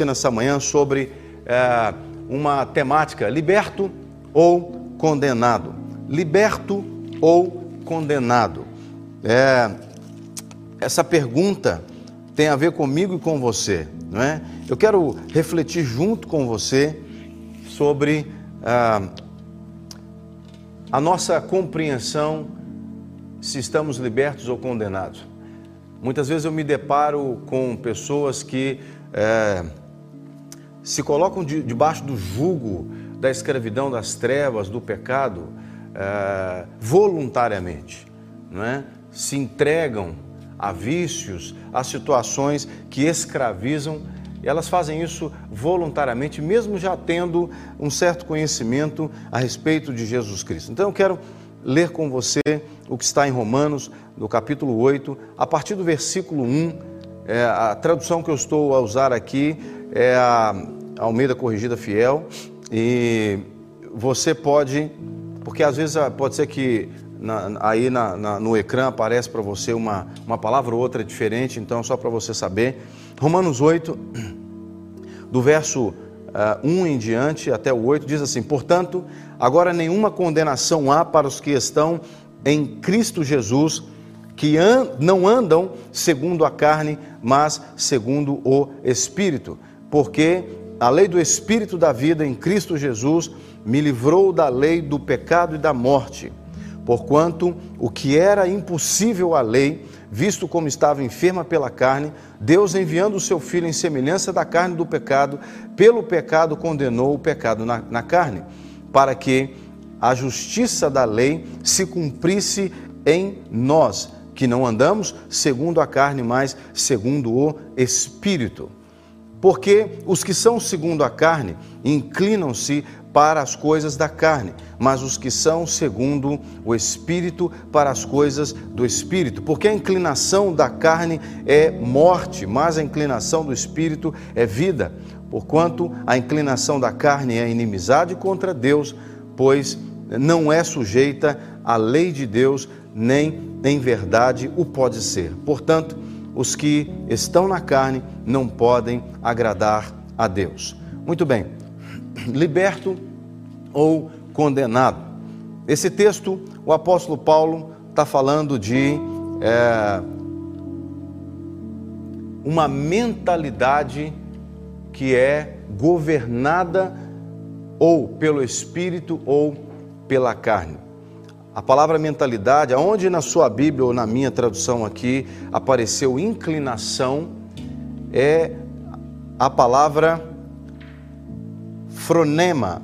nessa manhã sobre é, uma temática: liberto ou condenado? Liberto ou condenado? É, essa pergunta tem a ver comigo e com você, não é? Eu quero refletir junto com você sobre ah, a nossa compreensão se estamos libertos ou condenados. Muitas vezes eu me deparo com pessoas que é, se colocam de, debaixo do jugo da escravidão, das trevas, do pecado, é, voluntariamente, não é? se entregam a vícios, a situações que escravizam, elas fazem isso voluntariamente, mesmo já tendo um certo conhecimento a respeito de Jesus Cristo. Então eu quero ler com você o que está em Romanos, no capítulo 8, a partir do versículo 1. É, a tradução que eu estou a usar aqui é a Almeida Corrigida Fiel. E você pode, porque às vezes ah, pode ser que na, aí na, na, no ecrã aparece para você uma, uma palavra ou outra diferente, então só para você saber. Romanos 8, do verso uh, ah, 1 em diante até o 8, diz assim: Portanto, agora nenhuma condenação há para os que estão em Cristo Jesus, que an não andam segundo a carne, mas segundo o Espírito. Porque a lei do Espírito da vida em Cristo Jesus me livrou da lei do pecado e da morte. Porquanto o que era impossível à lei, visto como estava enferma pela carne, Deus enviando o seu Filho em semelhança da carne do pecado, pelo pecado condenou o pecado na, na carne, para que a justiça da lei se cumprisse em nós, que não andamos segundo a carne, mas segundo o Espírito. Porque os que são segundo a carne inclinam-se para as coisas da carne, mas os que são segundo o Espírito para as coisas do Espírito. Porque a inclinação da carne é morte, mas a inclinação do Espírito é vida. Porquanto a inclinação da carne é inimizade contra Deus, pois não é sujeita à lei de Deus, nem em verdade o pode ser. Portanto, os que estão na carne não podem agradar a Deus. Muito bem, liberto ou condenado. Esse texto, o apóstolo Paulo está falando de é, uma mentalidade que é governada ou pelo espírito ou pela carne. A palavra mentalidade, aonde na sua Bíblia ou na minha tradução aqui apareceu inclinação, é a palavra fronema.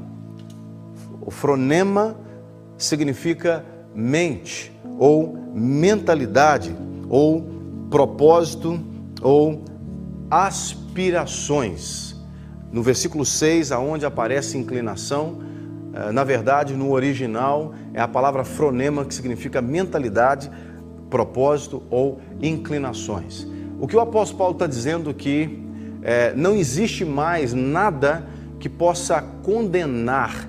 O fronema significa mente, ou mentalidade, ou propósito, ou aspirações. No versículo 6, aonde aparece inclinação, eh, na verdade, no original, é a palavra fronema, que significa mentalidade, propósito ou inclinações. O que o apóstolo Paulo está dizendo que é, não existe mais nada que possa condenar,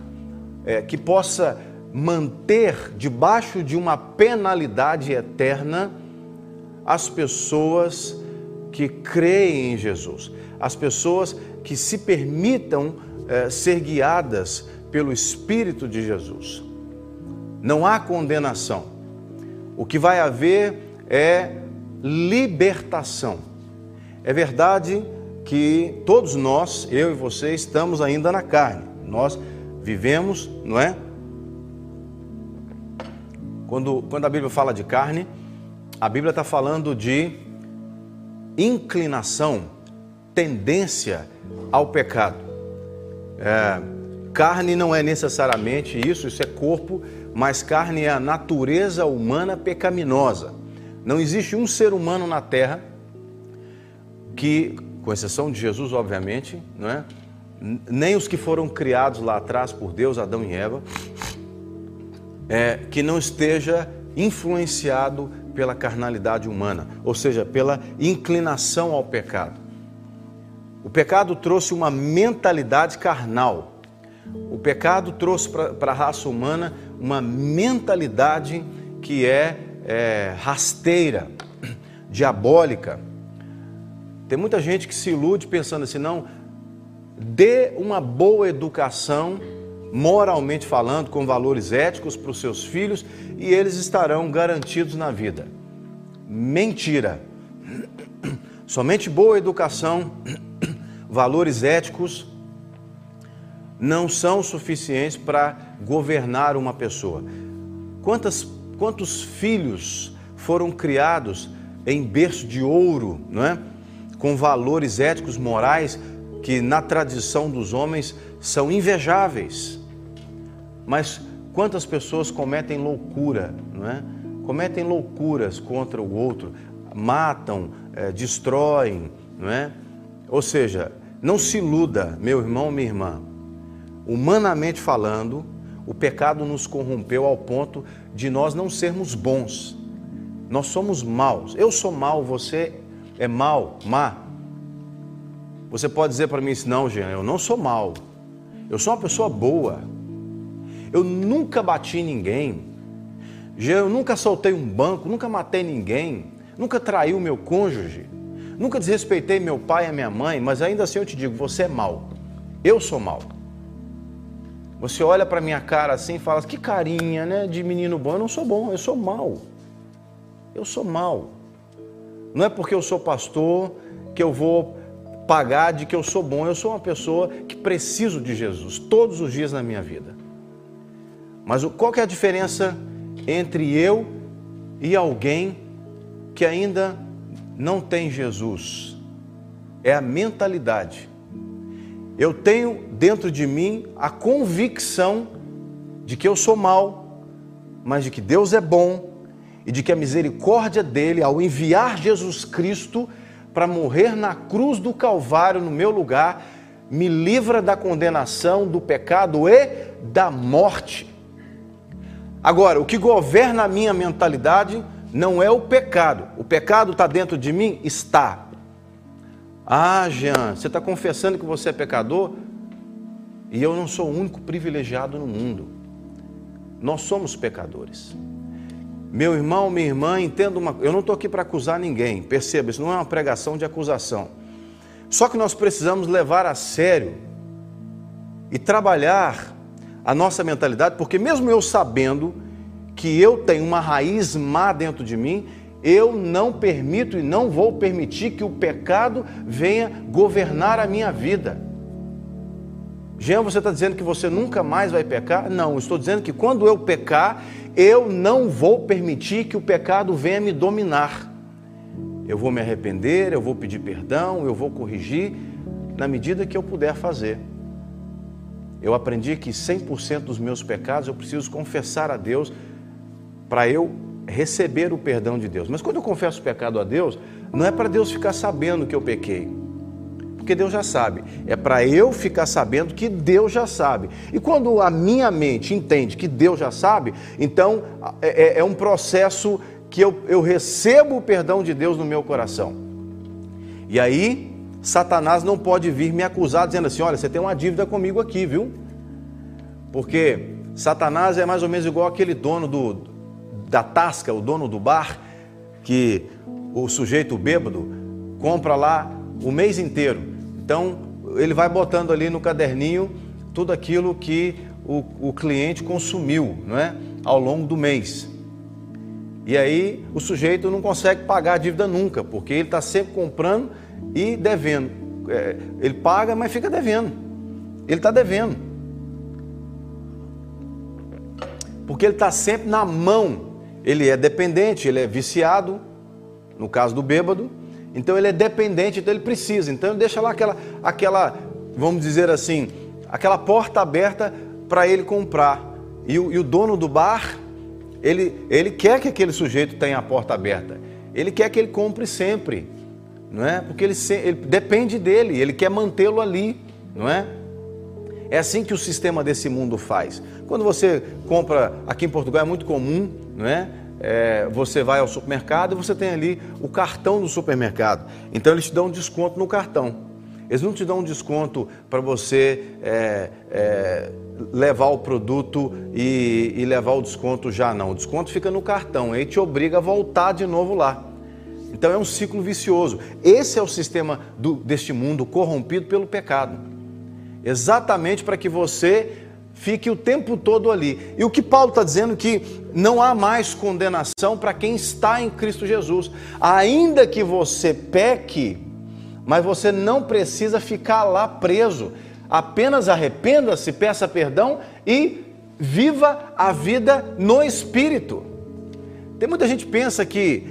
é, que possa manter debaixo de uma penalidade eterna as pessoas que creem em Jesus, as pessoas que se permitam é, ser guiadas pelo Espírito de Jesus. Não há condenação. O que vai haver é libertação. É verdade que todos nós, eu e você, estamos ainda na carne. Nós vivemos, não é? Quando, quando a Bíblia fala de carne, a Bíblia está falando de inclinação, tendência ao pecado. É, Carne não é necessariamente isso, isso é corpo, mas carne é a natureza humana pecaminosa. Não existe um ser humano na terra que, com exceção de Jesus, obviamente, não é? nem os que foram criados lá atrás por Deus, Adão e Eva, é, que não esteja influenciado pela carnalidade humana, ou seja, pela inclinação ao pecado. O pecado trouxe uma mentalidade carnal, o pecado trouxe para a raça humana uma mentalidade que é, é rasteira, diabólica. Tem muita gente que se ilude pensando assim, não, dê uma boa educação, moralmente falando, com valores éticos para os seus filhos e eles estarão garantidos na vida. Mentira. Somente boa educação, valores éticos não são suficientes para governar uma pessoa. Quantas, quantos filhos foram criados em berço de ouro, não é? com valores éticos, morais, que na tradição dos homens são invejáveis. Mas quantas pessoas cometem loucura, não é? Cometem loucuras contra o outro, matam, é, destroem, não é? Ou seja, não se iluda, meu irmão, minha irmã. Humanamente falando, o pecado nos corrompeu ao ponto de nós não sermos bons. Nós somos maus. Eu sou mau, você é mau, má. Você pode dizer para mim assim, não, Jean, eu não sou mau. Eu sou uma pessoa boa. Eu nunca bati ninguém. Jean, eu nunca soltei um banco, nunca matei ninguém, nunca traí o meu cônjuge, nunca desrespeitei meu pai e minha mãe, mas ainda assim eu te digo, você é mau. Eu sou mau. Você olha para minha cara assim e fala, que carinha, né, de menino bom. Eu não sou bom, eu sou mau. Eu sou mau. Não é porque eu sou pastor que eu vou pagar de que eu sou bom. Eu sou uma pessoa que preciso de Jesus todos os dias na minha vida. Mas qual que é a diferença entre eu e alguém que ainda não tem Jesus? É a mentalidade. Eu tenho dentro de mim a convicção de que eu sou mal, mas de que Deus é bom e de que a misericórdia dele, ao enviar Jesus Cristo para morrer na cruz do Calvário no meu lugar, me livra da condenação, do pecado e da morte. Agora, o que governa a minha mentalidade não é o pecado. O pecado está dentro de mim? Está. Ah, Jean, você está confessando que você é pecador? E eu não sou o único privilegiado no mundo. Nós somos pecadores. Meu irmão, minha irmã, entenda uma Eu não estou aqui para acusar ninguém, perceba, isso não é uma pregação de acusação. Só que nós precisamos levar a sério e trabalhar a nossa mentalidade, porque mesmo eu sabendo que eu tenho uma raiz má dentro de mim, eu não permito e não vou permitir que o pecado venha governar a minha vida. Jean, você está dizendo que você nunca mais vai pecar? Não, estou dizendo que quando eu pecar, eu não vou permitir que o pecado venha me dominar. Eu vou me arrepender, eu vou pedir perdão, eu vou corrigir na medida que eu puder fazer. Eu aprendi que 100% dos meus pecados eu preciso confessar a Deus para eu receber o perdão de Deus. Mas quando eu confesso o pecado a Deus, não é para Deus ficar sabendo que eu pequei porque Deus já sabe. É para eu ficar sabendo que Deus já sabe. E quando a minha mente entende que Deus já sabe, então é, é, é um processo que eu, eu recebo o perdão de Deus no meu coração. E aí, Satanás não pode vir me acusar dizendo assim: olha, você tem uma dívida comigo aqui, viu? Porque Satanás é mais ou menos igual aquele dono do, da tasca, o dono do bar, que o sujeito bêbado compra lá o mês inteiro. Então, ele vai botando ali no caderninho tudo aquilo que o, o cliente consumiu não é? ao longo do mês. E aí o sujeito não consegue pagar a dívida nunca, porque ele está sempre comprando e devendo. É, ele paga, mas fica devendo. Ele está devendo. Porque ele está sempre na mão. Ele é dependente, ele é viciado, no caso do bêbado, então ele é dependente, então ele precisa. Então ele deixa lá aquela, aquela vamos dizer assim, aquela porta aberta para ele comprar. E o, e o, dono do bar, ele, ele quer que aquele sujeito tenha a porta aberta. Ele quer que ele compre sempre, não é? Porque ele, ele depende dele, ele quer mantê-lo ali, não é? É assim que o sistema desse mundo faz. Quando você compra, aqui em Portugal é muito comum, não é? É, você vai ao supermercado e você tem ali o cartão do supermercado. Então eles te dão um desconto no cartão. Eles não te dão um desconto para você é, é, levar o produto e, e, levar o desconto já, não. O desconto fica no cartão, aí te obriga a voltar de novo lá. Então é um ciclo vicioso. Esse é o sistema do, deste mundo corrompido pelo pecado. exatamente para que você fique o tempo todo ali. E o que Paulo está dizendo que não há mais condenação para quem está em Cristo Jesus. Ainda que você peque, mas você não precisa ficar lá preso. Apenas arrependa-se, peça perdão e viva a vida no Espírito. Tem muita gente que pensa que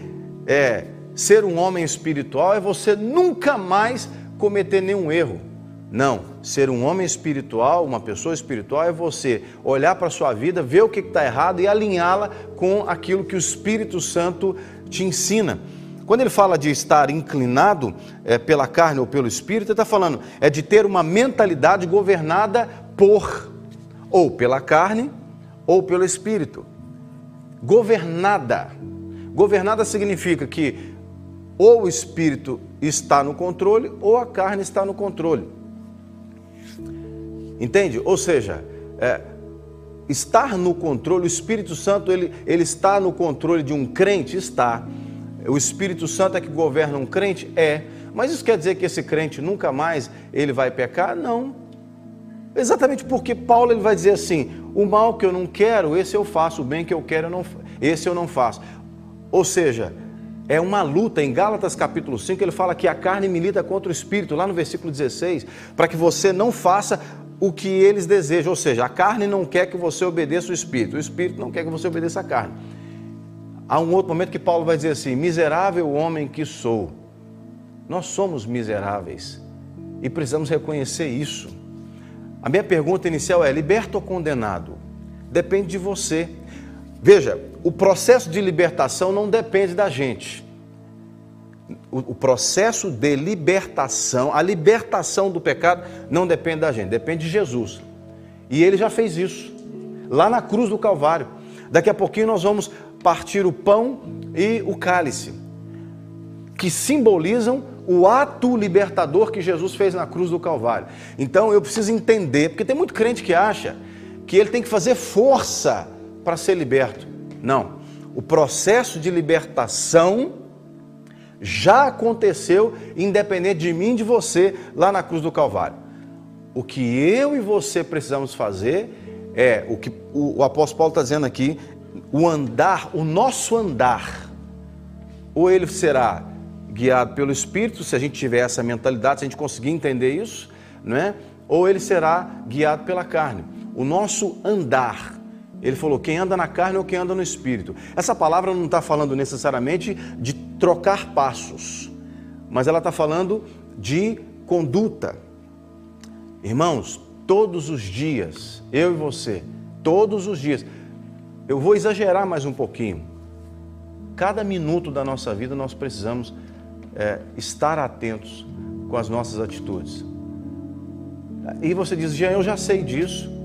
é, ser um homem espiritual é você nunca mais cometer nenhum erro. Não, ser um homem espiritual, uma pessoa espiritual, é você olhar para a sua vida, ver o que está errado e alinhá-la com aquilo que o Espírito Santo te ensina. Quando ele fala de estar inclinado é, pela carne ou pelo Espírito, ele está falando é de ter uma mentalidade governada por ou pela carne ou pelo Espírito. Governada. Governada significa que ou o Espírito está no controle ou a carne está no controle. Entende? Ou seja, é, estar no controle, o Espírito Santo ele, ele está no controle de um crente? Está. O Espírito Santo é que governa um crente? É. Mas isso quer dizer que esse crente nunca mais ele vai pecar? Não. Exatamente porque Paulo ele vai dizer assim: o mal que eu não quero, esse eu faço, o bem que eu quero, eu não, esse eu não faço. Ou seja, é uma luta. Em Gálatas capítulo 5, ele fala que a carne milita contra o espírito, lá no versículo 16, para que você não faça o que eles desejam, ou seja, a carne não quer que você obedeça o espírito, o espírito não quer que você obedeça a carne. Há um outro momento que Paulo vai dizer assim: miserável homem que sou. Nós somos miseráveis e precisamos reconhecer isso. A minha pergunta inicial é: liberto ou condenado? Depende de você. Veja, o processo de libertação não depende da gente o, o, processo de libertação, a libertação do pecado não depende da gente, depende de Jesus. E ele já fez isso, lá na cruz do Calvário. Daqui a pouquinho nós vamos partir o pão e o cálice, que simbolizam o ato libertador que Jesus fez na cruz do Calvário. Então eu preciso entender, porque tem muito crente que acha que ele tem que fazer força para ser liberto. Não. O processo de libertação já aconteceu, independente de mim e de você, lá na cruz do Calvário. O que eu e você precisamos fazer é o que o, o apóstolo Paulo está dizendo aqui: o andar, o nosso andar, ou ele será guiado pelo Espírito, se a gente tiver essa mentalidade, se a gente conseguir entender isso, não é? ou ele será guiado pela carne. O nosso andar, ele falou: quem anda na carne ou quem anda no espírito. Essa palavra não está falando necessariamente de trocar passos, mas ela está falando de conduta. Irmãos, todos os dias, eu e você, todos os dias, eu vou exagerar mais um pouquinho. Cada minuto da nossa vida nós precisamos é, estar atentos com as nossas atitudes. E você diz, Jean, eu já sei disso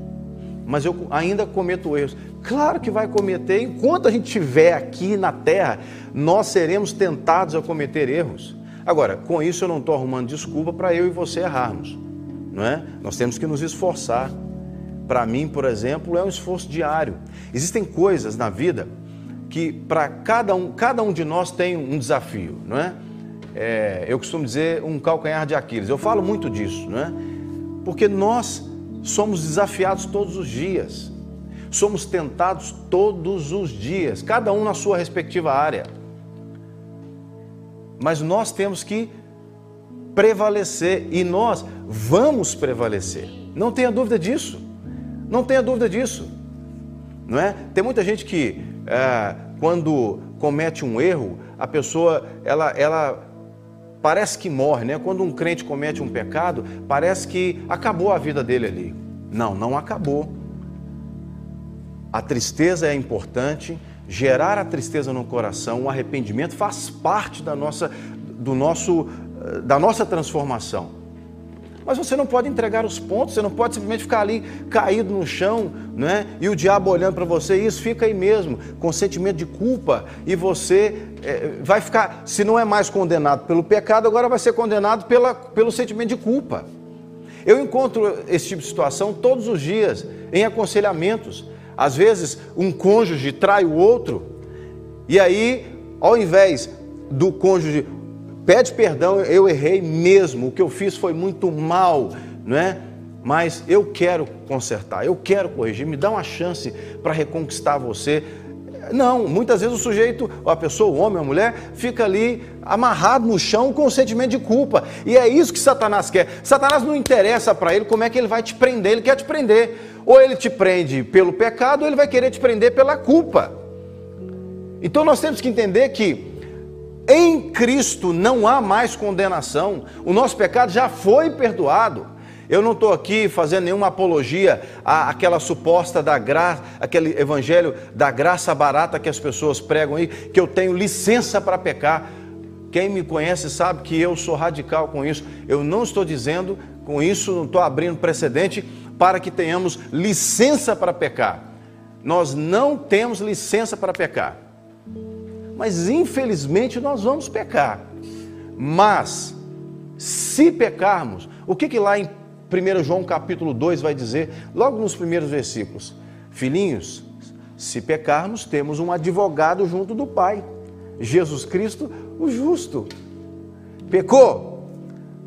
mas eu ainda cometo erros. Claro que vai cometer, enquanto a gente estiver aqui na terra, nós seremos tentados a cometer erros. Agora, com isso eu não estou arrumando desculpa para eu e você errarmos, não é? Nós temos que nos esforçar. Para mim, por exemplo, é um esforço diário. Existem coisas na vida que para cada um, cada um de nós tem um desafio, não é? é? Eu costumo dizer um calcanhar de Aquiles. Eu falo muito disso, não é? Porque nós somos desafiados todos os dias, somos tentados todos os dias, cada um na sua respectiva área. Mas nós temos que prevalecer e nós vamos prevalecer. Não tenha dúvida disso. Não tenha dúvida disso. Não é? Tem muita gente que é, quando comete um erro, a pessoa ela, ela parece que morre, né? Quando um crente comete um pecado, parece que acabou a vida dele ali. Não, não acabou. A tristeza é importante, gerar a tristeza no coração, o arrependimento faz parte da nossa, do nosso, eh, da nossa transformação. Mas você não pode entregar os pontos, você não pode simplesmente ficar ali caído no chão, né? E o diabo olhando para você, isso fica aí mesmo, com sentimento de culpa, e você é, vai ficar, se não é mais condenado pelo pecado, agora vai ser condenado pela, pelo sentimento de culpa. Eu encontro esse tipo de situação todos os dias, em aconselhamentos. Às vezes, um cônjuge trai o outro, e aí, ao invés do cônjuge pede perdão, eu errei mesmo, o que eu fiz foi muito mal, não é? mas eu quero consertar, eu quero corrigir, me dá uma chance para reconquistar você. Não, muitas vezes o sujeito, a pessoa, o homem, a mulher, fica ali amarrado no chão com o sentimento de culpa. E é isso que Satanás quer. Satanás não interessa para ele como é que ele vai te prender, ele quer te prender. Ou ele te prende pelo pecado, ou ele vai querer te prender pela culpa. Então nós temos que entender que em Cristo não há mais condenação, o nosso pecado já foi perdoado. Eu não estou aqui fazendo nenhuma apologia àquela suposta da graça, aquele evangelho da graça barata que as pessoas pregam aí, que eu tenho licença para pecar. Quem me conhece sabe que eu sou radical com isso. Eu não estou dizendo com isso, não estou abrindo precedente para que tenhamos licença para pecar. Nós não temos licença para pecar mas infelizmente nós vamos pecar. Mas, se pecarmos, o que, que lá em 1 João capítulo 2 vai dizer, logo nos primeiros versículos? Filhinhos, se pecarmos, temos um advogado junto do Pai, Jesus Cristo, o justo. Pecou,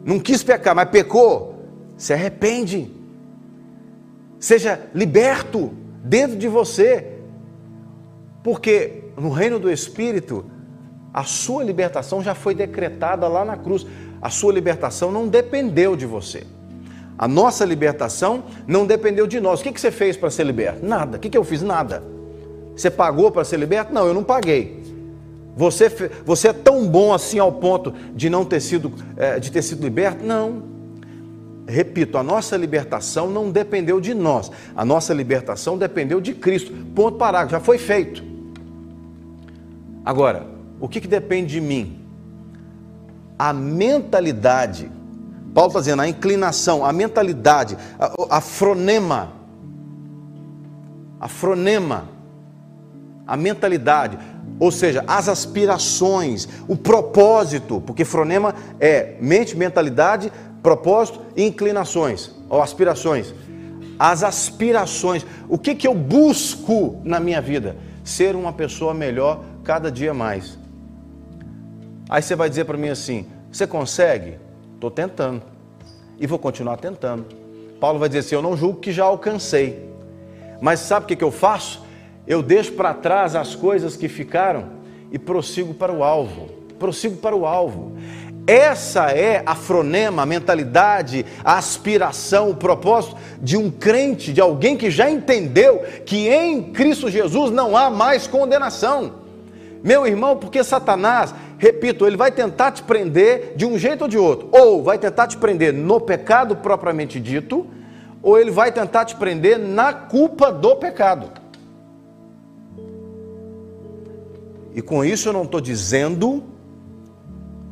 não quis pecar, mas pecou, se arrepende, seja liberto dentro de você, porque no reino do Espírito, a sua libertação já foi decretada lá na cruz. A sua libertação não dependeu de você. A nossa libertação não dependeu de nós. O que você fez para ser liberto? Nada. O que eu fiz? Nada. Você pagou para ser liberto? Não, eu não paguei. Você, você é tão bom assim ao ponto de não ter sido, é, de ter sido liberto? Não. Repito, a nossa libertação não dependeu de nós. A nossa libertação dependeu de Cristo. Ponto parágrafo, já foi feito. Agora, o que, que depende de mim? A mentalidade. Paulo está dizendo, a inclinação, a mentalidade, a, a fronema. A fronema. A mentalidade. Ou seja, as aspirações, o propósito, porque fronema é mente, mentalidade, propósito e inclinações, ou aspirações. As aspirações, o que, que eu busco na minha vida? Ser uma pessoa melhor cada dia mais. Aí você vai dizer para mim assim: você consegue? Estou tentando. E vou continuar tentando. Paulo vai dizer assim: eu não julgo que já alcancei. Mas sabe o que, que eu faço? Eu deixo para trás as coisas que ficaram e prossigo para o alvo. Prossigo para o alvo. Essa é a fronema, a mentalidade, a aspiração, o propósito de um crente, de alguém que já entendeu que em Cristo Jesus não há mais condenação. Meu irmão, porque Satanás, repito, ele vai tentar te prender de um jeito ou de outro. Ou vai tentar te prender no pecado propriamente dito, ou ele vai tentar te prender na culpa do pecado. E com isso eu não estou dizendo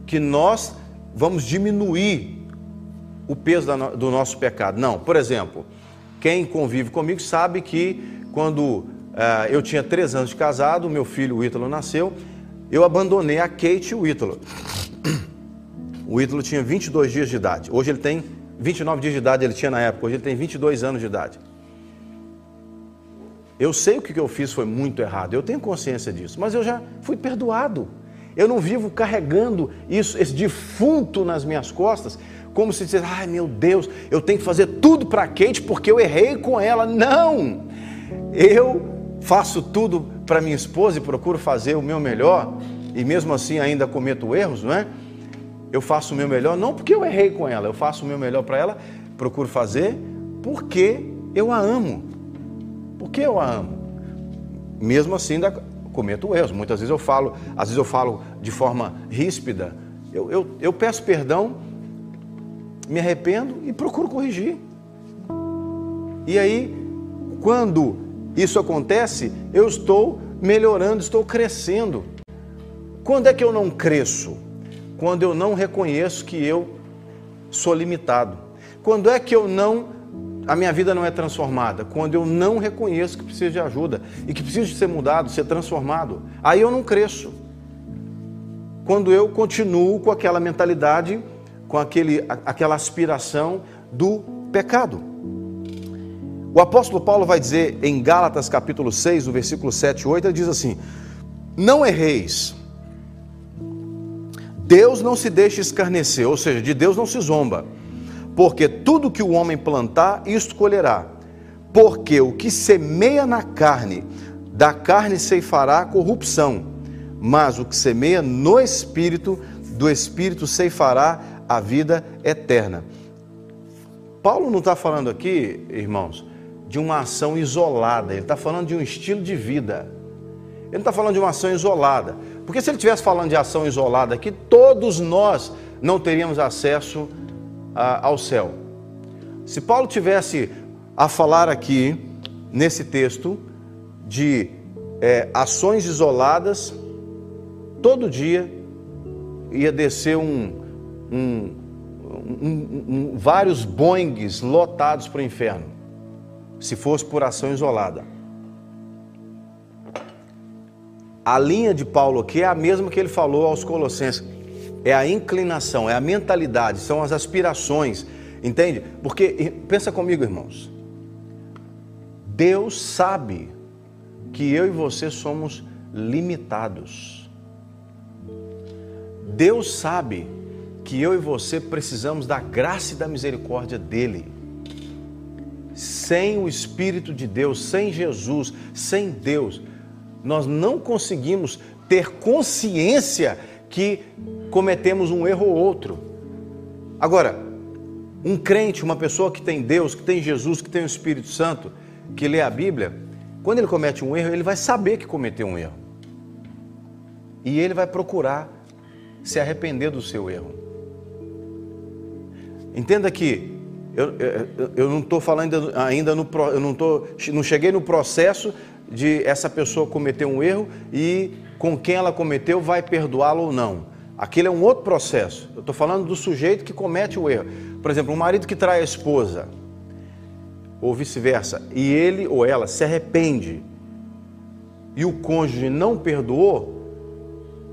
que nós vamos diminuir o peso do nosso pecado. Não, por exemplo, quem convive comigo sabe que quando eu tinha três anos de casado, meu filho, o Ítalo, nasceu. Eu abandonei a Kate e o Ítalo. O Ítalo tinha 22 dias de idade. Hoje ele tem 29 dias de idade, ele tinha na época. Hoje ele tem 22 anos de idade. Eu sei o que eu fiz foi muito errado, eu tenho consciência disso, mas eu já fui perdoado. Eu não vivo carregando isso, esse defunto nas minhas costas, como se dissesse, ai meu Deus, eu tenho que fazer tudo para Kate porque eu errei com ela. Não! Eu faço tudo para minha esposa e procuro fazer o meu melhor, e mesmo assim ainda cometo erros, não é? Eu faço o meu melhor não porque eu errei com ela, eu faço o meu melhor para ela, procuro fazer porque eu a amo. Porque eu a amo. Mesmo assim ainda cometo erros. Muitas vezes eu falo, às vezes eu falo de forma ríspida. Eu, eu, eu peço perdão, me arrependo e procuro corrigir. E aí, quando isso acontece, eu estou melhorando, estou crescendo. Quando é que eu não cresço? Quando eu não reconheço que eu sou limitado. Quando é que eu não a minha vida não é transformada? Quando eu não reconheço que preciso de ajuda e que preciso de ser mudado, ser transformado. Aí eu não cresço. Quando eu continuo com aquela mentalidade, com aquele, aquela aspiração do pecado. O apóstolo Paulo vai dizer em Gálatas capítulo 6, no versículo 7 e 8, ele diz assim: Não erreis. Deus não se deixa escarnecer, ou seja, de Deus não se zomba. Porque tudo que o homem plantar, isto colherá. Porque o que semeia na carne, da carne ceifará corrupção, mas o que semeia no espírito, do espírito ceifará a vida eterna. Paulo não está falando aqui, irmãos, de uma ação isolada, ele está falando de um estilo de vida. Ele não está falando de uma ação isolada. Porque se ele estivesse falando de ação isolada aqui, todos nós não teríamos acesso a, ao céu. Se Paulo tivesse a falar aqui, nesse texto, de é, ações isoladas, todo dia ia descer um, um, um, vários boings lotados para o inferno, se fosse por ação isolada. A linha de Paulo aqui é a mesma que ele falou aos Colossenses. É a inclinação, é a mentalidade, são as aspirações, entende? Porque, pensa comigo, irmãos. Deus sabe que eu e você somos limitados. Deus sabe que eu e você precisamos da graça e da misericórdia dEle. Sem o Espírito de Deus, sem Jesus, sem Deus, nós não conseguimos ter consciência que cometemos um erro ou outro. Agora, um crente, uma pessoa que tem Deus, que tem Jesus, que tem o Espírito Santo, que lê a Bíblia, quando ele comete um erro, ele vai saber que cometeu um erro. E ele vai procurar se arrepender do seu erro. Entenda que eu, eu, não estou falando ainda no eu não, tô, não cheguei no processo de essa pessoa cometer um erro e com quem ela cometeu vai perdoá-lo ou não. Aquilo é um outro processo. Eu estou falando do sujeito que comete o erro. Por exemplo, um marido que trai a esposa, ou vice-versa, e ele ou ela se arrepende e o cônjuge não perdoou,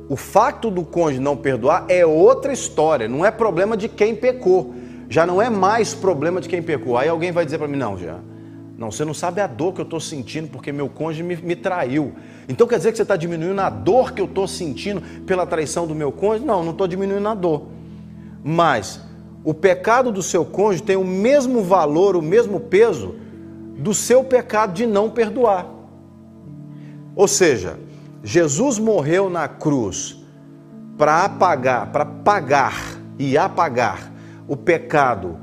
o fato do cônjuge não perdoar é outra história, não é problema de quem pecou. Já não é mais problema de quem pecou. Aí alguém vai dizer para mim: não, já não, você não sabe a dor que eu estou sentindo porque meu cônjuge me, me traiu. Então quer dizer que você está diminuindo a dor que eu estou sentindo pela traição do meu cônjuge? Não, não estou diminuindo a dor. Mas o pecado do seu cônjuge tem o mesmo valor, o mesmo peso do seu pecado de não perdoar. Ou seja, Jesus morreu na cruz para apagar, para pagar e apagar o pecado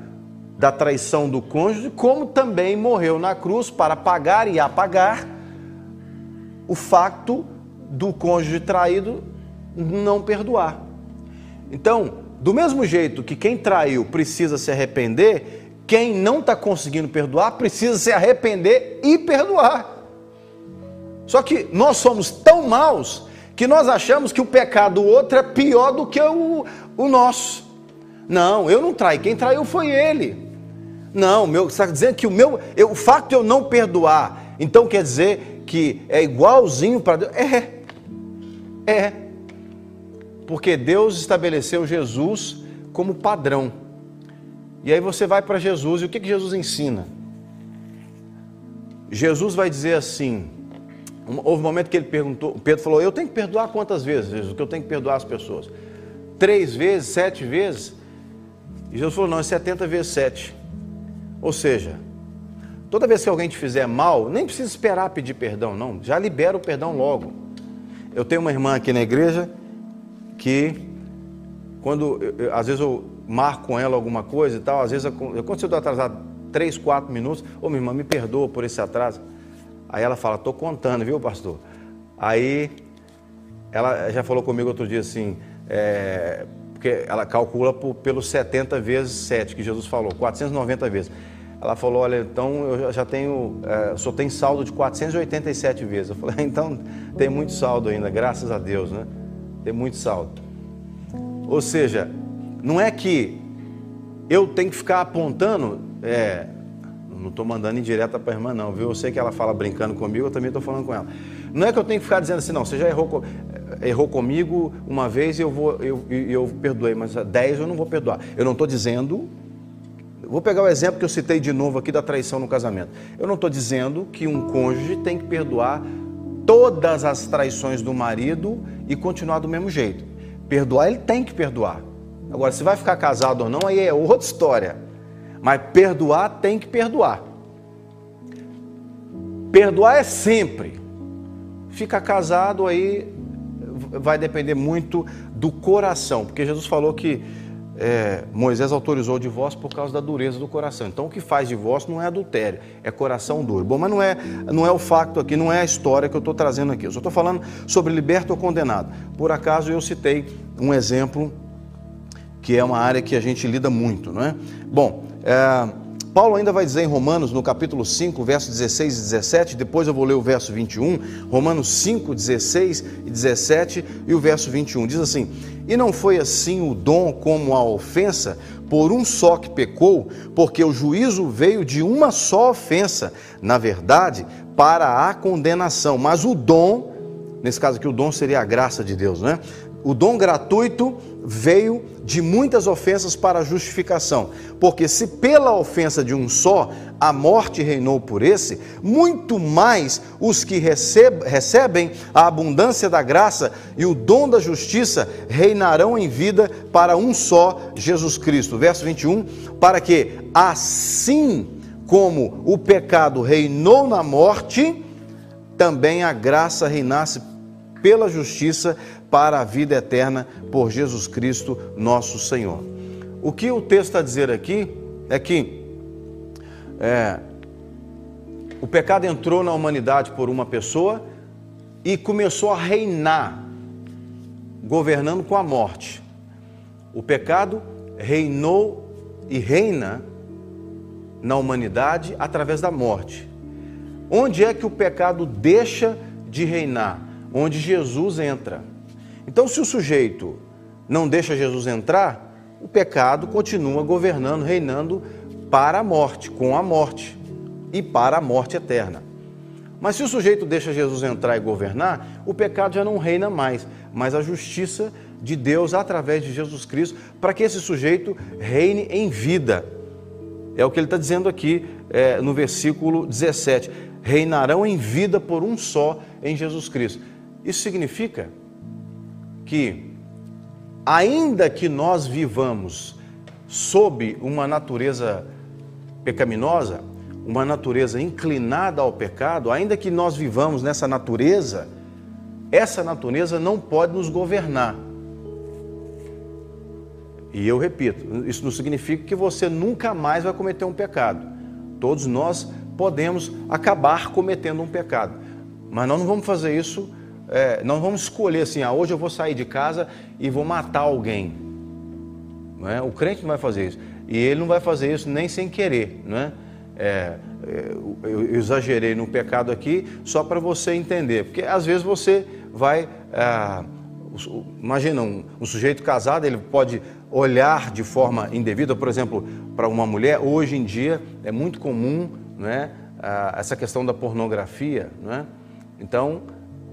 da traição do cônjuge, como também morreu na cruz para pagar e apagar o facto do cônjuge traído não perdoar. Então, do mesmo jeito que quem traiu precisa se arrepender, quem não está conseguindo perdoar precisa se arrepender e perdoar. Só que nós somos tão maus que nós achamos que o pecado do outro é pior do que o, o nosso. Não, eu não traí, quem traiu foi ele. Não, meu, você está dizendo que o meu, eu, o fato de eu não perdoar, então quer dizer que é igualzinho para Deus? É, é. Porque Deus estabeleceu Jesus como padrão. E aí você vai para Jesus, e o que, que Jesus ensina? Jesus vai dizer assim: houve um momento que ele perguntou, Pedro falou: Eu tenho que perdoar quantas vezes, Jesus? Que eu tenho que perdoar as pessoas? Três vezes, sete vezes? E Jesus falou: Não, é 70 vezes sete. Ou seja, toda vez que alguém te fizer mal, nem precisa esperar pedir perdão, não. Já libera o perdão logo. Eu tenho uma irmã aqui na igreja que, quando eu, às vezes eu marco com ela alguma coisa e tal, às vezes aconteceu de eu atrasar 3, 4 minutos, ô oh, minha irmã, me perdoa por esse atraso. Aí ela fala, estou contando, viu, pastor? Aí ela já falou comigo outro dia assim, é, porque ela calcula por, pelos 70 vezes 7 que Jesus falou, 490 vezes. Ela falou, olha, então eu já tenho, é, só tem saldo de 487 vezes. Eu falei, então tem muito saldo ainda, graças a Deus, né? Tem muito saldo. Ou seja, não é que eu tenho que ficar apontando, é, não estou mandando indireta para a irmã, não, viu? Eu sei que ela fala brincando comigo, eu também estou falando com ela. Não é que eu tenho que ficar dizendo assim, não, você já errou, errou comigo uma vez e eu, vou, eu, eu perdoei, mas dez eu não vou perdoar. Eu não estou dizendo. Vou pegar o exemplo que eu citei de novo aqui da traição no casamento. Eu não estou dizendo que um cônjuge tem que perdoar todas as traições do marido e continuar do mesmo jeito. Perdoar, ele tem que perdoar. Agora, se vai ficar casado ou não, aí é outra história. Mas perdoar tem que perdoar. Perdoar é sempre. Fica casado aí vai depender muito do coração, porque Jesus falou que é, Moisés autorizou o divórcio por causa da dureza do coração. Então, o que faz divórcio não é adultério, é coração duro. Bom, mas não é, não é o facto aqui, não é a história que eu estou trazendo aqui. Eu só estou falando sobre liberto ou condenado. Por acaso, eu citei um exemplo que é uma área que a gente lida muito, não é? Bom, é, Paulo ainda vai dizer em Romanos, no capítulo 5, versos 16 e 17, depois eu vou ler o verso 21, Romanos 5, 16 e 17 e o verso 21, diz assim: E não foi assim o dom como a ofensa, por um só que pecou, porque o juízo veio de uma só ofensa, na verdade, para a condenação, mas o dom, nesse caso aqui o dom seria a graça de Deus, né? O dom gratuito veio de muitas ofensas para a justificação, porque se pela ofensa de um só a morte reinou por esse, muito mais os que recebem a abundância da graça e o dom da justiça reinarão em vida para um só Jesus Cristo. Verso 21, para que assim como o pecado reinou na morte, também a graça reinasse pela justiça para a vida eterna por Jesus Cristo, nosso Senhor. O que o texto está a dizer aqui é que é, o pecado entrou na humanidade por uma pessoa e começou a reinar, governando com a morte. O pecado reinou e reina na humanidade através da morte. Onde é que o pecado deixa de reinar? Onde Jesus entra. Então, se o sujeito não deixa Jesus entrar, o pecado continua governando, reinando para a morte, com a morte e para a morte eterna. Mas se o sujeito deixa Jesus entrar e governar, o pecado já não reina mais, mas a justiça de Deus através de Jesus Cristo, para que esse sujeito reine em vida. É o que ele está dizendo aqui é, no versículo 17: reinarão em vida por um só em Jesus Cristo. Isso significa que, ainda que nós vivamos sob uma natureza pecaminosa, uma natureza inclinada ao pecado, ainda que nós vivamos nessa natureza, essa natureza não pode nos governar. E eu repito, isso não significa que você nunca mais vai cometer um pecado. Todos nós podemos acabar cometendo um pecado, mas nós não vamos fazer isso é, nós vamos escolher assim, ah, hoje eu vou sair de casa e vou matar alguém. Não é? O crente não vai fazer isso. E ele não vai fazer isso nem sem querer. Não é? É, é eu exagerei no pecado aqui só para você entender. Porque às vezes você vai. Ah, imagina, um, um sujeito casado, ele pode olhar de forma indevida, por exemplo, para uma mulher. Hoje em dia é muito comum não é? Ah, essa questão da pornografia. Não é? Então,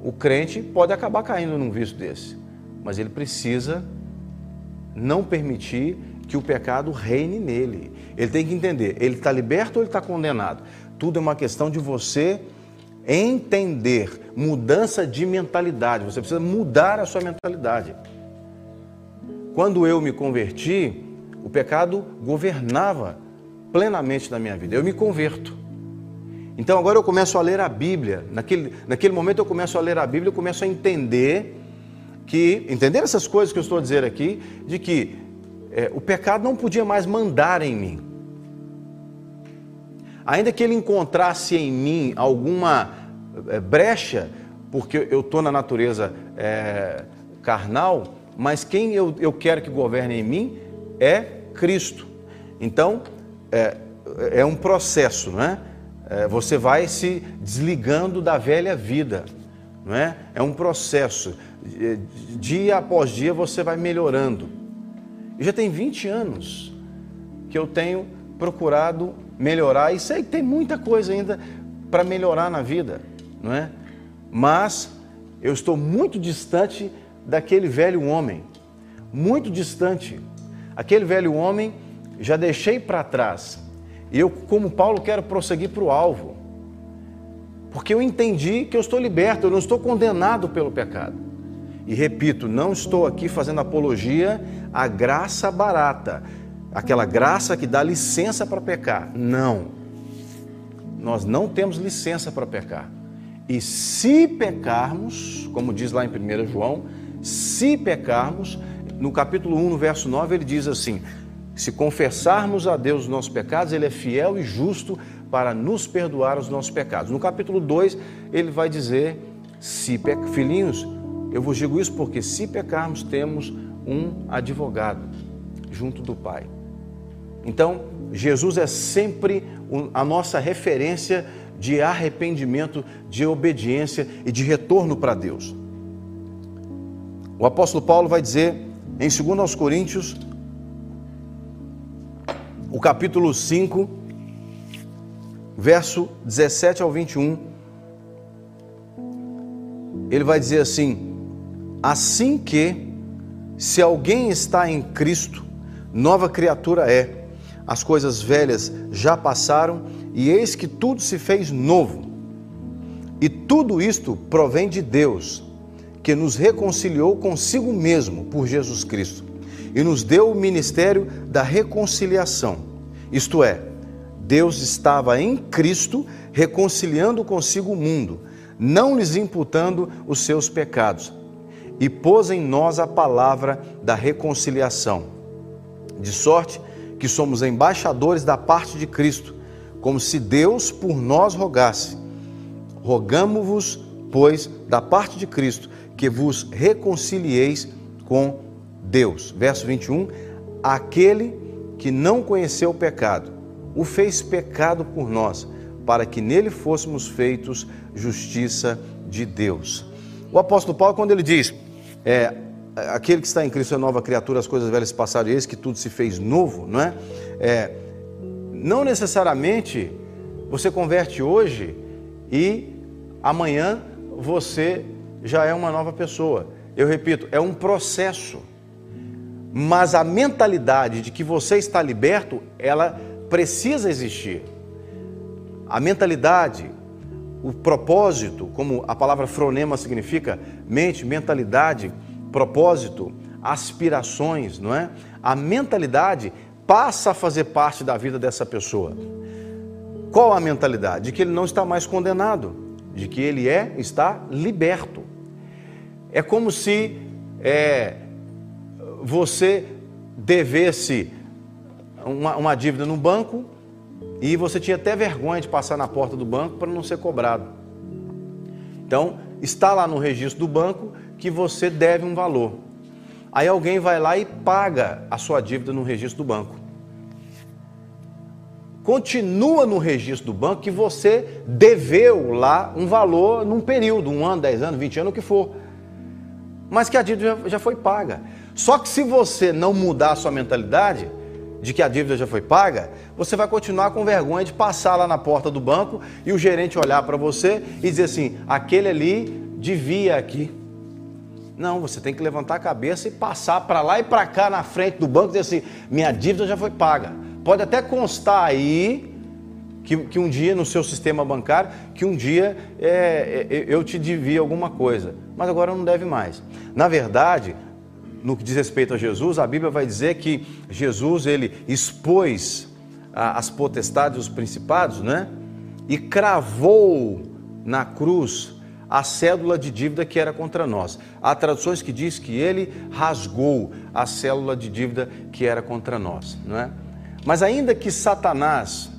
o crente pode acabar caindo num vício desse, mas ele precisa não permitir que o pecado reine nele. Ele tem que entender, ele está liberto ou ele está condenado. Tudo é uma questão de você entender, mudança de mentalidade. Você precisa mudar a sua mentalidade. Quando eu me converti, o pecado governava plenamente na minha vida. Eu me converto. Então agora eu começo a ler a Bíblia. Naquele, naquele momento eu começo a ler a Bíblia, eu começo a entender que, entender essas coisas que eu estou a dizer aqui, de que é, o pecado não podia mais mandar em mim. Ainda que ele encontrasse em mim alguma é, brecha, porque eu estou na natureza é, carnal, mas quem eu, eu quero que governe em mim é Cristo. Então, é, é um processo, não é? É, você vai se desligando da velha vida, não é? É um processo. Dia após dia você vai melhorando. E já tem 20 anos que eu tenho procurado melhorar e sei que tem muita coisa ainda para melhorar na vida, não é? Mas eu estou muito distante daquele velho homem, muito distante. Aquele velho homem já deixei para trás. E eu, como Paulo, quero prosseguir para o alvo. Porque eu entendi que eu estou liberto, eu não estou condenado pelo pecado. E repito, não estou aqui fazendo apologia à graça barata. aquela graça que dá licença para pecar. Não. Nós não temos licença para pecar. E se pecarmos, como diz lá em 1 João, se pecarmos, no capítulo 1, no verso 9, ele diz assim: se confessarmos a Deus os nossos pecados, Ele é fiel e justo para nos perdoar os nossos pecados. No capítulo 2, ele vai dizer: se pe... filhinhos, eu vos digo isso porque se pecarmos, temos um advogado junto do Pai. Então, Jesus é sempre a nossa referência de arrependimento, de obediência e de retorno para Deus. O apóstolo Paulo vai dizer em 2 Coríntios, o capítulo 5, verso 17 ao 21, ele vai dizer assim: Assim que, se alguém está em Cristo, nova criatura é, as coisas velhas já passaram e eis que tudo se fez novo. E tudo isto provém de Deus, que nos reconciliou consigo mesmo por Jesus Cristo e nos deu o ministério da reconciliação. Isto é, Deus estava em Cristo reconciliando consigo o mundo, não lhes imputando os seus pecados, e pôs em nós a palavra da reconciliação. De sorte que somos embaixadores da parte de Cristo, como se Deus por nós rogasse. Rogamo-vos, pois, da parte de Cristo, que vos reconcilieis com Deus. Verso 21: Aquele que não conheceu o pecado, o fez pecado por nós, para que nele fôssemos feitos justiça de Deus. O apóstolo Paulo, quando ele diz, é, aquele que está em Cristo é nova criatura, as coisas velhas passaram, eis que tudo se fez novo, não é? é? Não necessariamente você converte hoje e amanhã você já é uma nova pessoa. Eu repito, é um processo. Mas a mentalidade de que você está liberto, ela precisa existir. A mentalidade, o propósito, como a palavra fronema significa, mente, mentalidade, propósito, aspirações, não é? A mentalidade passa a fazer parte da vida dessa pessoa. Qual a mentalidade? De que ele não está mais condenado, de que ele é, está liberto. É como se é, você devesse uma, uma dívida no banco e você tinha até vergonha de passar na porta do banco para não ser cobrado. Então, está lá no registro do banco que você deve um valor. Aí alguém vai lá e paga a sua dívida no registro do banco. Continua no registro do banco que você deveu lá um valor num período, um ano, dez anos, vinte anos, o que for. Mas que a dívida já foi paga. Só que se você não mudar a sua mentalidade de que a dívida já foi paga, você vai continuar com vergonha de passar lá na porta do banco e o gerente olhar para você e dizer assim: aquele ali devia aqui. Não, você tem que levantar a cabeça e passar para lá e para cá na frente do banco e dizer assim: minha dívida já foi paga. Pode até constar aí que, que um dia no seu sistema bancário, que um dia é, eu te devia alguma coisa, mas agora não deve mais. Na verdade, no que diz respeito a Jesus, a Bíblia vai dizer que Jesus ele expôs as potestades, os principados, né? E cravou na cruz a cédula de dívida que era contra nós. Há traduções que diz que ele rasgou a célula de dívida que era contra nós, não é? Mas ainda que Satanás,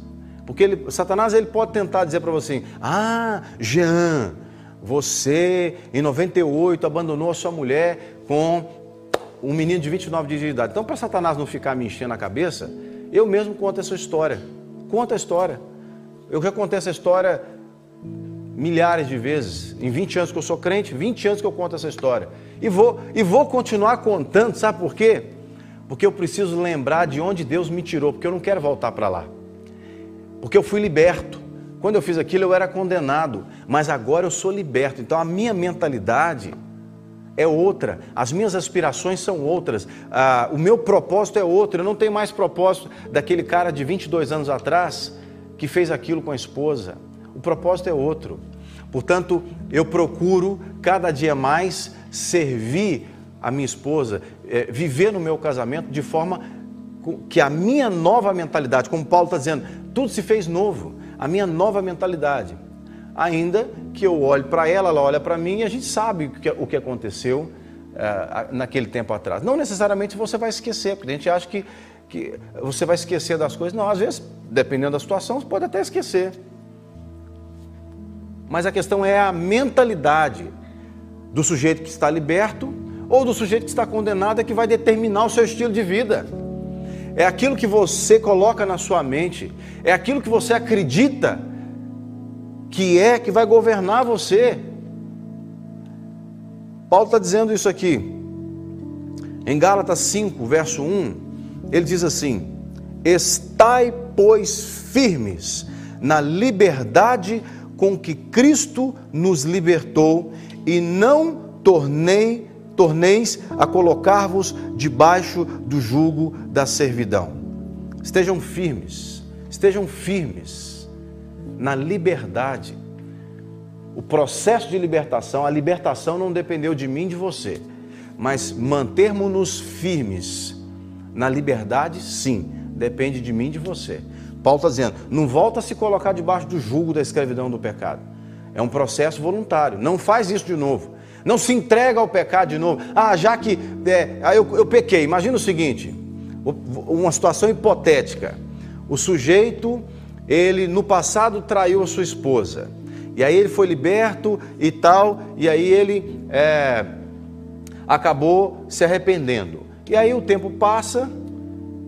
porque ele, Satanás ele pode tentar dizer para você, ah, Jean, você em 98 abandonou a sua mulher com um menino de 29 dias de idade. Então, para Satanás não ficar me enchendo a cabeça, eu mesmo conto essa história. Conta a história. Eu já contei essa história milhares de vezes. Em 20 anos que eu sou crente, 20 anos que eu conto essa história. E vou, e vou continuar contando, sabe por quê? Porque eu preciso lembrar de onde Deus me tirou, porque eu não quero voltar para lá. Porque eu fui liberto. Quando eu fiz aquilo, eu era condenado, mas agora eu sou liberto. Então a minha mentalidade é outra, as minhas aspirações são outras, ah, o meu propósito é outro. Eu não tenho mais propósito daquele cara de 22 anos atrás que fez aquilo com a esposa. O propósito é outro. Portanto, eu procuro cada dia mais servir a minha esposa, é, viver no meu casamento de forma que a minha nova mentalidade, como Paulo está dizendo, tudo se fez novo, a minha nova mentalidade. Ainda que eu olhe para ela, ela olha para mim e a gente sabe o que, aconteceu uh, naquele tempo atrás. Não necessariamente você vai esquecer, porque a gente acha que, que você vai esquecer das coisas. Não, às vezes, dependendo da situação, você pode até esquecer. Mas a questão é a mentalidade do sujeito que está liberto ou do sujeito que está condenado é que vai determinar o seu estilo de vida. É aquilo que você coloca na sua mente, é aquilo que você acredita que é que vai governar você. Paulo está dizendo isso aqui. Em Gálatas 5, verso 1, ele diz assim: Estai, pois, firmes na liberdade com que Cristo nos libertou, e não tornei, torneis a colocar-vos debaixo do jugo da servidão. Estejam firmes, estejam firmes na liberdade. O processo de libertação, a libertação não dependeu de mim, de você, mas mantermos-nos firmes na liberdade, sim, depende de mim, de você. Paulo está dizendo: não volta a se colocar debaixo do jugo da escravidão do pecado. É um processo voluntário. Não faz isso de novo. Não se entrega ao pecado de novo. Ah, já que é, eu, eu pequei. Imagina o seguinte: uma situação hipotética. O sujeito, ele no passado traiu a sua esposa. E aí ele foi liberto e tal. E aí ele é, acabou se arrependendo. E aí o tempo passa.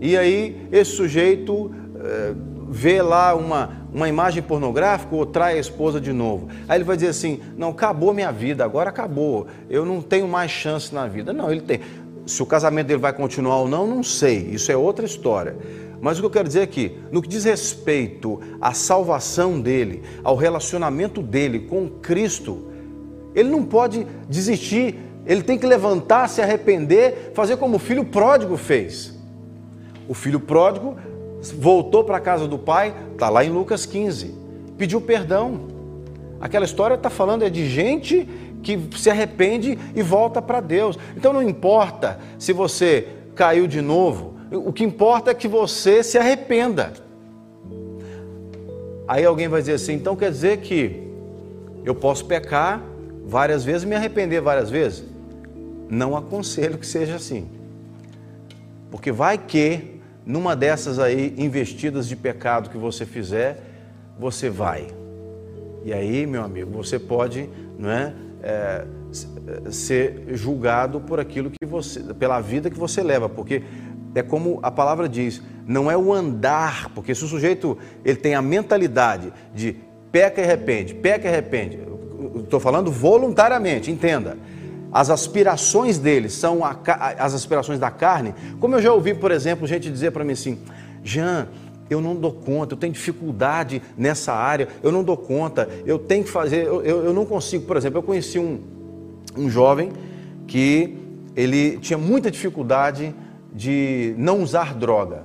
E aí esse sujeito é, vê lá uma, uma imagem pornográfica ou trai a esposa de novo. Aí ele vai dizer assim: não, acabou minha vida, agora acabou, eu não tenho mais chance na vida. Não, ele tem. Se o casamento dele vai continuar ou não, não sei, isso é outra história. Mas o que eu quero dizer é no que diz respeito à salvação dele, ao relacionamento dele com Cristo, ele não pode desistir, ele tem que levantar, se arrepender, fazer como o filho pródigo fez. O filho pródigo voltou para a casa do pai, está lá em Lucas 15, pediu perdão. Aquela história está falando é de gente que se arrepende e volta para Deus. Então não importa se você caiu de novo, o que importa é que você se arrependa. Aí alguém vai dizer assim: então quer dizer que eu posso pecar várias vezes e me arrepender várias vezes? Não aconselho que seja assim. Porque vai que numa dessas aí investidas de pecado que você fizer, você vai. E aí, meu amigo, você pode, não é, é ser julgado por aquilo que você, pela vida que você leva, porque é como a palavra diz, não é o andar, porque se o sujeito ele tem a mentalidade de peca e arrepende, peca e arrepende, estou falando voluntariamente, entenda as aspirações dele são a, as aspirações da carne, como eu já ouvi, por exemplo, gente dizer para mim assim: Jean, eu não dou conta, eu tenho dificuldade nessa área, eu não dou conta, eu tenho que fazer, eu, eu, eu não consigo. Por exemplo, eu conheci um, um jovem que ele tinha muita dificuldade de não usar droga,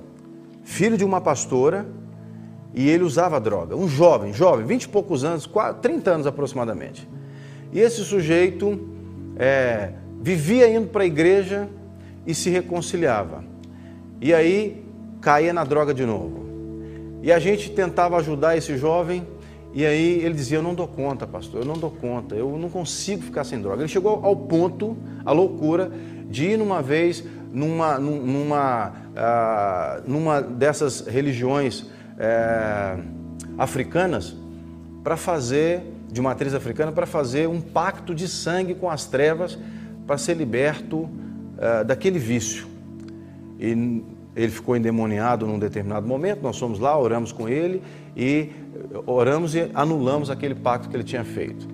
filho de uma pastora, e ele usava droga. Um jovem, jovem, vinte e poucos anos, 30 anos aproximadamente. E esse sujeito é, vivia indo para a igreja e se reconciliava. E aí caía na droga de novo. E a gente tentava ajudar esse jovem, e aí ele dizia: Eu não dou conta, pastor, eu não dou conta, eu não consigo ficar sem droga. Ele chegou ao ponto, a loucura, de ir numa vez numa, numa, ah, numa dessas religiões é, africanas para fazer de matriz africana para fazer um pacto de sangue com as trevas para ser liberto uh, daquele vício. E ele ficou endemoniado num determinado momento, nós fomos lá, oramos com ele e oramos e anulamos aquele pacto que ele tinha feito.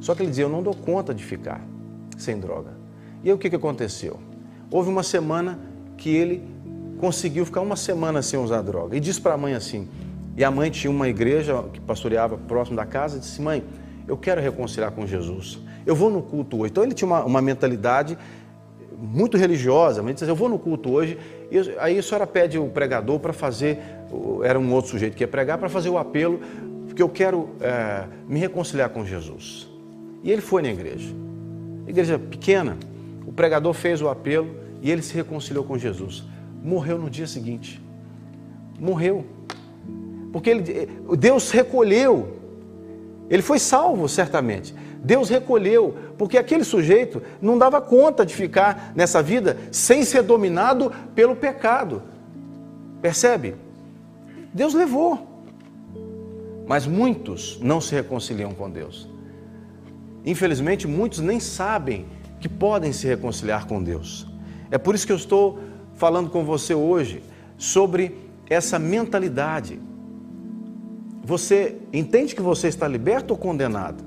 Só que ele dizia: Eu não dou conta de ficar sem droga. E aí o que, que aconteceu? Houve uma semana que ele conseguiu ficar uma semana sem usar droga. E disse para a mãe assim: e a mãe tinha uma igreja que pastoreava próximo da casa e disse: Mãe, eu quero reconciliar com Jesus. Eu vou no culto hoje. Então ele tinha uma, uma mentalidade muito religiosa, mas ele disse: Eu vou no culto hoje. E aí a senhora pede o pregador para fazer, era um outro sujeito que ia pregar, para fazer o apelo, porque eu quero é, me reconciliar com Jesus. E ele foi na igreja. Igreja pequena, o pregador fez o apelo e ele se reconciliou com Jesus. morreu no dia seguinte. Morreu. Porque ele, Deus recolheu. Ele foi salvo, certamente. Deus recolheu, porque aquele sujeito não dava conta de ficar nessa vida sem ser dominado pelo pecado. Percebe? Deus levou. Mas muitos não se reconciliam com Deus. Infelizmente, muitos nem sabem que podem se reconciliar com Deus. É por isso que eu estou falando com você hoje sobre essa mentalidade. Você entende que você está liberto ou condenado?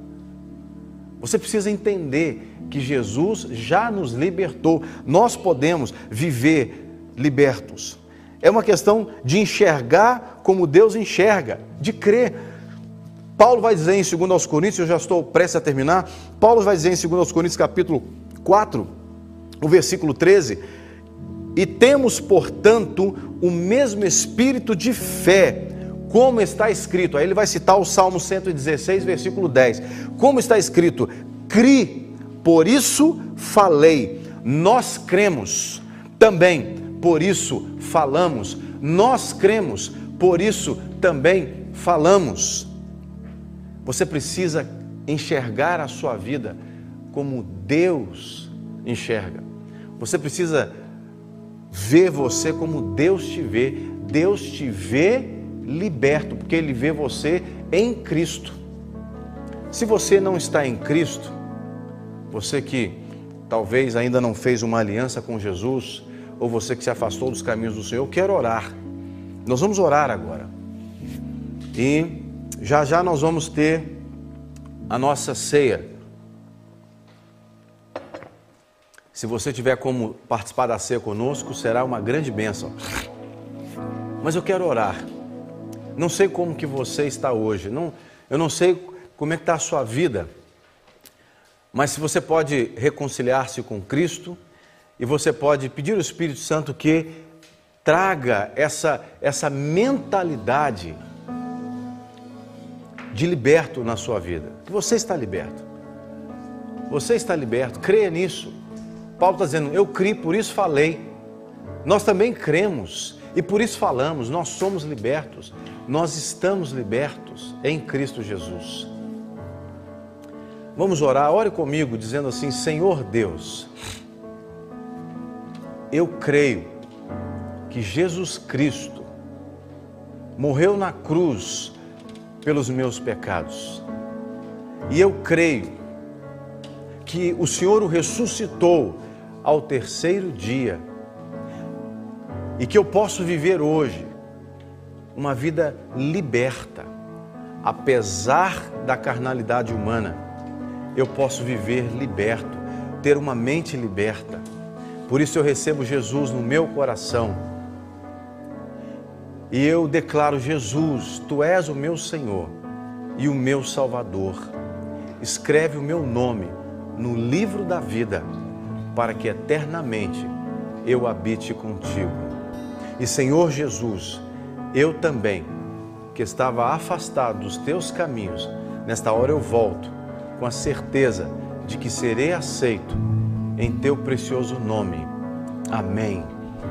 Você precisa entender que Jesus já nos libertou. Nós podemos viver libertos. É uma questão de enxergar como Deus enxerga, de crer. Paulo vai dizer em 2 aos Coríntios, eu já estou prestes a terminar. Paulo vai dizer em 2 aos Coríntios, capítulo 4, o versículo 13: E temos, portanto, o mesmo espírito de fé, como está escrito. Aí ele vai citar o Salmo 116, versículo 10. Como está escrito: Cri, por isso falei. Nós cremos também, por isso falamos. Nós cremos, por isso também falamos. Você precisa enxergar a sua vida como Deus enxerga. Você precisa ver você como Deus te vê. Deus te vê liberto, porque Ele vê você em Cristo. Se você não está em Cristo, você que talvez ainda não fez uma aliança com Jesus, ou você que se afastou dos caminhos do Senhor, eu quero orar. Nós vamos orar agora. E já já nós vamos ter a nossa ceia. Se você tiver como participar da ceia conosco, será uma grande bênção. Mas eu quero orar. Não sei como que você está hoje. Não, eu não sei como é que está a sua vida. Mas se você pode reconciliar-se com Cristo e você pode pedir ao Espírito Santo que traga essa, essa mentalidade de liberto na sua vida. Que você está liberto. Você está liberto, creia nisso. Paulo está dizendo: Eu criei, por isso falei. Nós também cremos e por isso falamos. Nós somos libertos, nós estamos libertos em Cristo Jesus. Vamos orar, ore comigo, dizendo assim: Senhor Deus, eu creio que Jesus Cristo morreu na cruz pelos meus pecados. E eu creio que o Senhor o ressuscitou ao terceiro dia e que eu posso viver hoje uma vida liberta, apesar da carnalidade humana, eu posso viver liberto, ter uma mente liberta. Por isso eu recebo Jesus no meu coração. E eu declaro: Jesus, tu és o meu Senhor e o meu Salvador. Escreve o meu nome no livro da vida para que eternamente eu habite contigo. E Senhor Jesus, eu também, que estava afastado dos teus caminhos, nesta hora eu volto com a certeza de que serei aceito em teu precioso nome. Amém.